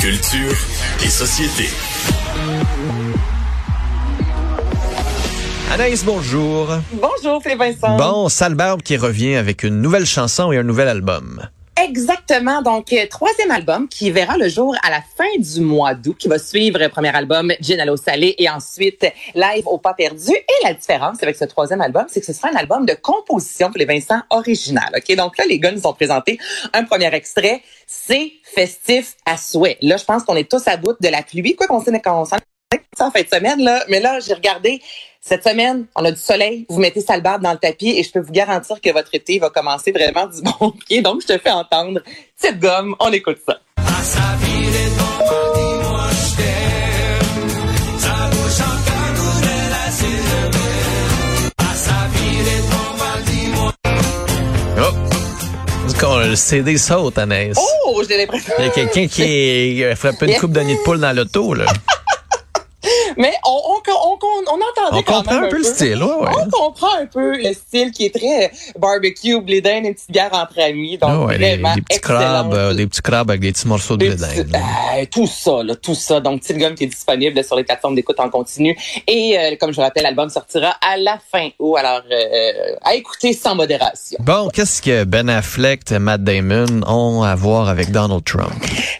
Culture et société. Anaïs, bonjour. Bonjour, Philippe Vincent. Bon, Salbarbe qui revient avec une nouvelle chanson et un nouvel album. Exactement. Donc, euh, troisième album qui verra le jour à la fin du mois d'août, qui va suivre le premier album Gin à l'eau salée et ensuite Live au pas perdu. Et la différence avec ce troisième album, c'est que ce sera un album de composition pour les Vincent original. Ok, donc là, les gars nous ont présenté un premier extrait. C'est festif à souhait. Là, je pense qu'on est tous à bout de la pluie. Quoi qu'on s'en en fin de semaine, là. Mais là, j'ai regardé cette semaine, on a du soleil, vous mettez Salbarbe dans le tapis et je peux vous garantir que votre été va commencer vraiment du bon pied. Donc, je te fais entendre cette gomme. On écoute ça. Oh! Le CD saute, Anaïs. Oh, j'ai l'impression. Il y a quelqu'un qui a frappé une coupe de nid de poule dans l'auto, là. Mais on, on, on, on entendait on quand comprend même un peu le style, ouais, ouais. On comprend un peu le style qui est très barbecue, blé d'Inde, une petite bière entre amis. Donc, ouais, vraiment des petits crabes, euh, des petits crabes avec des petits morceaux de blé d'Inde. euh, tout ça, là, tout ça. Donc, gomme qui est disponible sur les plateformes d'écoute en continu. Et euh, comme je vous rappelle, l'album sortira à la fin août. Alors, euh, à écouter sans modération. Bon, qu'est-ce que Ben Affleck et Matt Damon ont à voir avec Donald Trump?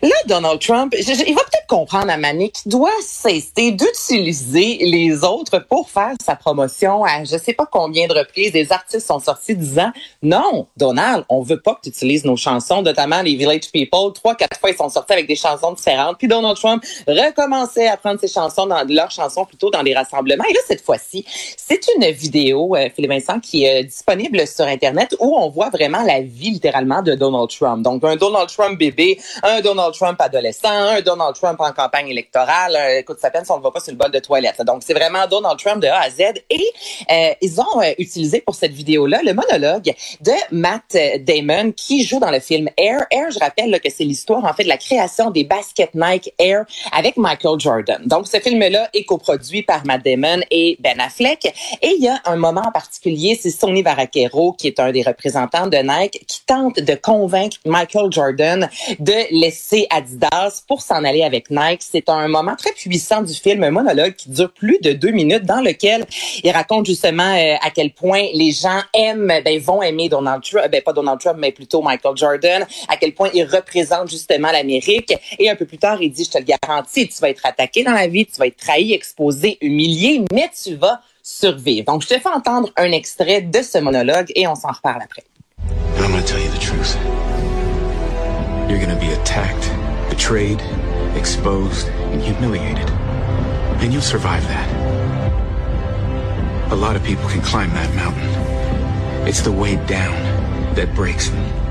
Là, Donald Trump, je- je- il va peut-être comprendre à Mané qu'il doit cesser d'utiliser les autres pour faire sa promotion à je sais pas combien de reprises. Des artistes sont sortis disant non, Donald, on veut pas que tu utilises nos chansons, notamment les Village People. Trois, quatre fois, ils sont sortis avec des chansons différentes. Puis Donald Trump recommençait à prendre ses chansons dans leurs chansons plutôt dans des rassemblements. Et là, cette fois-ci, c'est une vidéo, euh, Philippe Vincent, qui est euh, disponible sur Internet où on voit vraiment la vie littéralement de Donald Trump. Donc, un Donald Trump bébé, un Donald Trump adolescent, un Donald Trump en campagne électorale. Euh, écoute, ça peine si on le voit pas sur le bol de toilette. Donc, c'est vraiment Donald Trump de A à Z. Et euh, ils ont euh, utilisé pour cette vidéo-là le monologue de Matt Damon qui joue dans le film Air. Air, je rappelle que c'est l'histoire en fait de la création des baskets Nike Air avec Michael Jordan. Donc, ce film-là est coproduit par Matt Damon et Ben Affleck. Et il y a un moment en particulier, c'est Sonny Vaccaro, qui est un des représentants de Nike, qui tente de convaincre Michael Jordan de laisser Adidas pour s'en aller avec Nike. C'est un moment très puissant du film, un monologue qui dure plus de deux minutes, dans lequel il raconte justement euh, à quel point les gens aiment, ben, vont aimer Donald Trump, ben, pas Donald Trump, mais plutôt Michael Jordan, à quel point il représente justement l'Amérique. Et un peu plus tard, il dit, je te le garantis, tu vas être attaqué dans la vie, tu vas être trahi, exposé, humilié, mais tu vas survivre. Donc, je te fais entendre un extrait de ce monologue et on s'en reparle après. Betrayed, exposed, and humiliated. And you'll survive that. A lot of people can climb that mountain. It's the way down that breaks them.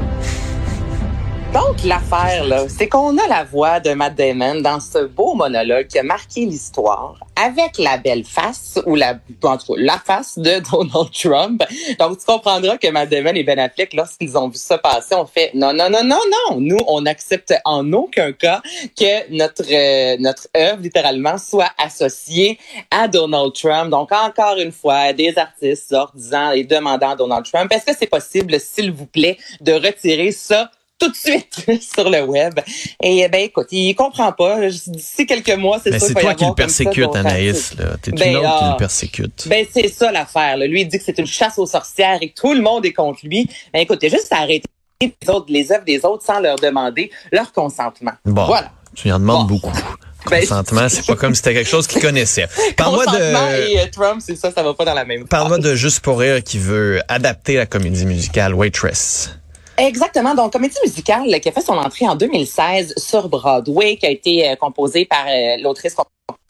Donc, l'affaire, là, c'est qu'on a la voix de Matt Damon dans ce beau monologue qui a marqué l'histoire avec la belle face, ou la, en la face de Donald Trump. Donc, tu comprendras que Matt Damon et Ben Affleck, lorsqu'ils ont vu ça passer, ont fait non, non, non, non, non. Nous, on n'accepte en aucun cas que notre, euh, notre œuvre, littéralement, soit associée à Donald Trump. Donc, encore une fois, des artistes sortent disant et demandant à Donald Trump, est-ce que c'est possible, s'il vous plaît, de retirer ça tout de suite sur le web. Et ben écoute, il comprend pas. D'ici quelques mois, c'est Mais sûr c'est toi qui le ça persécute, d'autres Anaïs. T'es Ben, une autre qui ah. le persécute. Ben c'est ça l'affaire. Lui il dit que c'est une chasse aux sorcières et que tout le monde est contre lui. Ben écoute, a juste à arrêter les, autres, les œuvres des autres sans leur demander leur consentement. Bon, Voilà. tu en demandes Bon. beaucoup. Ben, Consentement, c'est pas comme si c'était quelque chose qu'il connaissait. Parle-moi de... et euh, Trump, c'est ça, ça va pas dans la même Parle-moi de Juste pour rire qui veut adapter la comédie musicale Waitress. Exactement. Donc, comédie musicale qui a fait son entrée en 2016 sur Broadway, qui a été euh, composée par euh,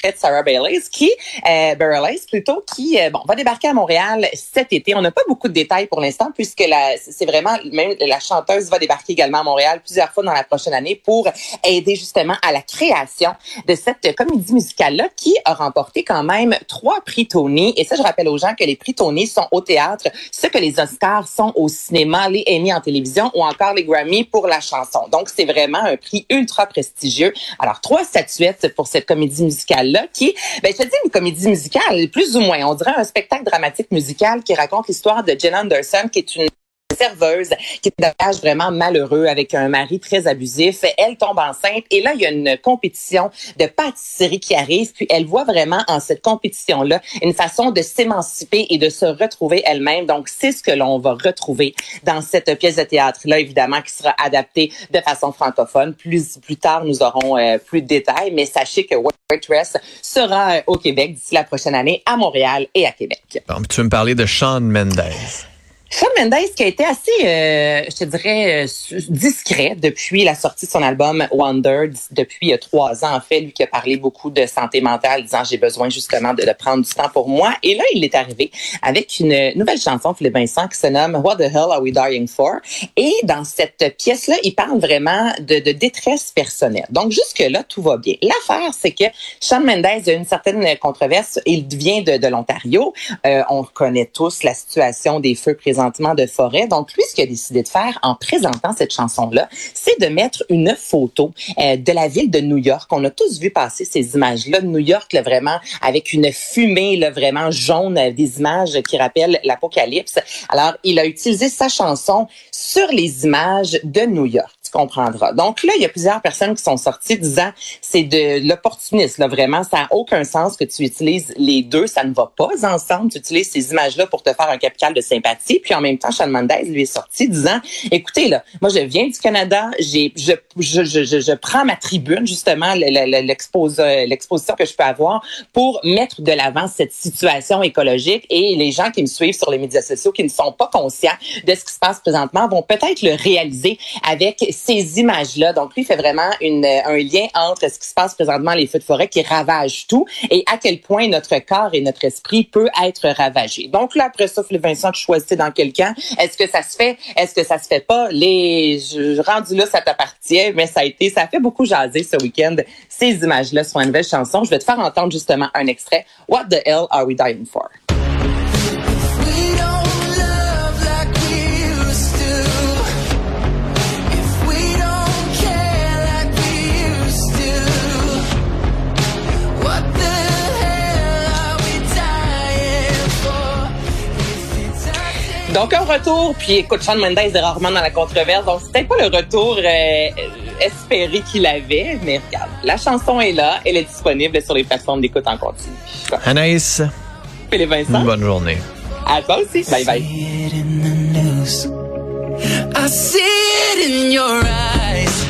l'autrice interprète Sarah Bareilles, qui, euh, plutôt, qui, euh, bon, va débarquer à Montréal cet été. On n'a pas beaucoup de détails pour l'instant, puisque c'est vraiment, même la chanteuse va débarquer également à Montréal plusieurs fois dans la prochaine année pour aider justement à la création de cette comédie musicale-là, qui a remporté quand même trois prix Tony. Et ça, je rappelle aux gens que les prix Tony sont au théâtre, ce que les Oscars sont au cinéma, les Emmy en télévision ou encore les Grammy pour la chanson. Donc, c'est vraiment un prix ultra prestigieux. Alors, trois statuettes pour cette comédie qui, ben, je une comédie musicale, plus ou moins. On dirait un spectacle dramatique musical qui raconte l'histoire de Jen Anderson, qui est une serveuse qui est un vraiment malheureux avec un mari très abusif. Elle tombe enceinte et là, il y a une compétition de pâtisserie qui arrive. Puis elle voit vraiment en cette compétition-là une façon de s'émanciper et de se retrouver elle-même. Donc, c'est ce que l'on va retrouver dans cette pièce de théâtre-là, évidemment, qui sera adaptée de façon francophone. Plus, plus tard, nous aurons euh, plus de détails, mais sachez que Waitress sera euh, au Québec d'ici la prochaine année, à Montréal et à Québec. tu veux me parler de Sean Mendes. Shawn Mendes qui a été assez, euh, je te dirais, euh, discret depuis la sortie de son album Wonder, depuis trois ans en fait, lui qui a parlé beaucoup de santé mentale, disant j'ai besoin justement de, prendre du temps pour moi. Et là, il est arrivé avec une nouvelle chanson, Philippe Vincent, qui se nomme What the Hell Are We Dying For? Et dans cette pièce-là, il parle vraiment de, détresse personnelle. Donc jusque-là, tout va bien. L'affaire, c'est que Shawn Mendes a une certaine controverse. Il vient de, de l'Ontario. Euh, on connaît tous la situation des feux présents Donc, lui, ce qu'il a décidé de faire en présentant cette chanson-là, c'est de mettre une photo euh, de la ville de New York. On a tous vu passer ces images-là de New York, là, vraiment, avec une fumée là, vraiment jaune, euh, des images qui rappellent l'apocalypse. Alors, il a utilisé sa chanson sur les images de New York comprendra. Donc là, il y a plusieurs personnes qui sont sorties disant c'est de l'opportunisme. Vraiment, ça n'a aucun sens que tu utilises les deux. Ça ne va pas ensemble. Tu utilises ces images-là pour te faire un capital de sympathie. Puis en même temps, Sean Mendes lui est sorti disant, écoutez, là, moi, je viens du Canada. J'ai, je, je, je, je, prends ma tribune, justement, l'exposition que je peux avoir pour mettre de l'avant cette situation écologique. Et les gens qui me suivent sur les médias sociaux, qui ne sont pas conscients de ce qui se passe présentement, vont peut-être le réaliser avec ces images-là. Donc, lui, fait vraiment une, un lien entre ce qui se passe présentement, les feux de forêt qui ravagent tout et à quel point notre corps et notre esprit peut être ravagé. Donc, là, après ça, Vincent, tu choisis dans quel camp. Est-ce que ça se fait? Est-ce que ça se fait pas? Les, rendu là, ça t'appartient, mais ça a été, ça a fait beaucoup jaser ce week-end. Ces images-là sur une nouvelle chanson. Je vais te faire entendre justement un extrait. What the hell are we dying for? Donc, un retour, puis écoute, Sean Mendes est rarement dans la controverse, donc c'était pas le retour euh, espéré qu'il avait, mais regarde, la chanson est là, elle est disponible sur les plateformes d'écoute en continu. Anaïs, Philippe Vincent, bonne journée. À toi aussi, bye bye. I see it in your eyes.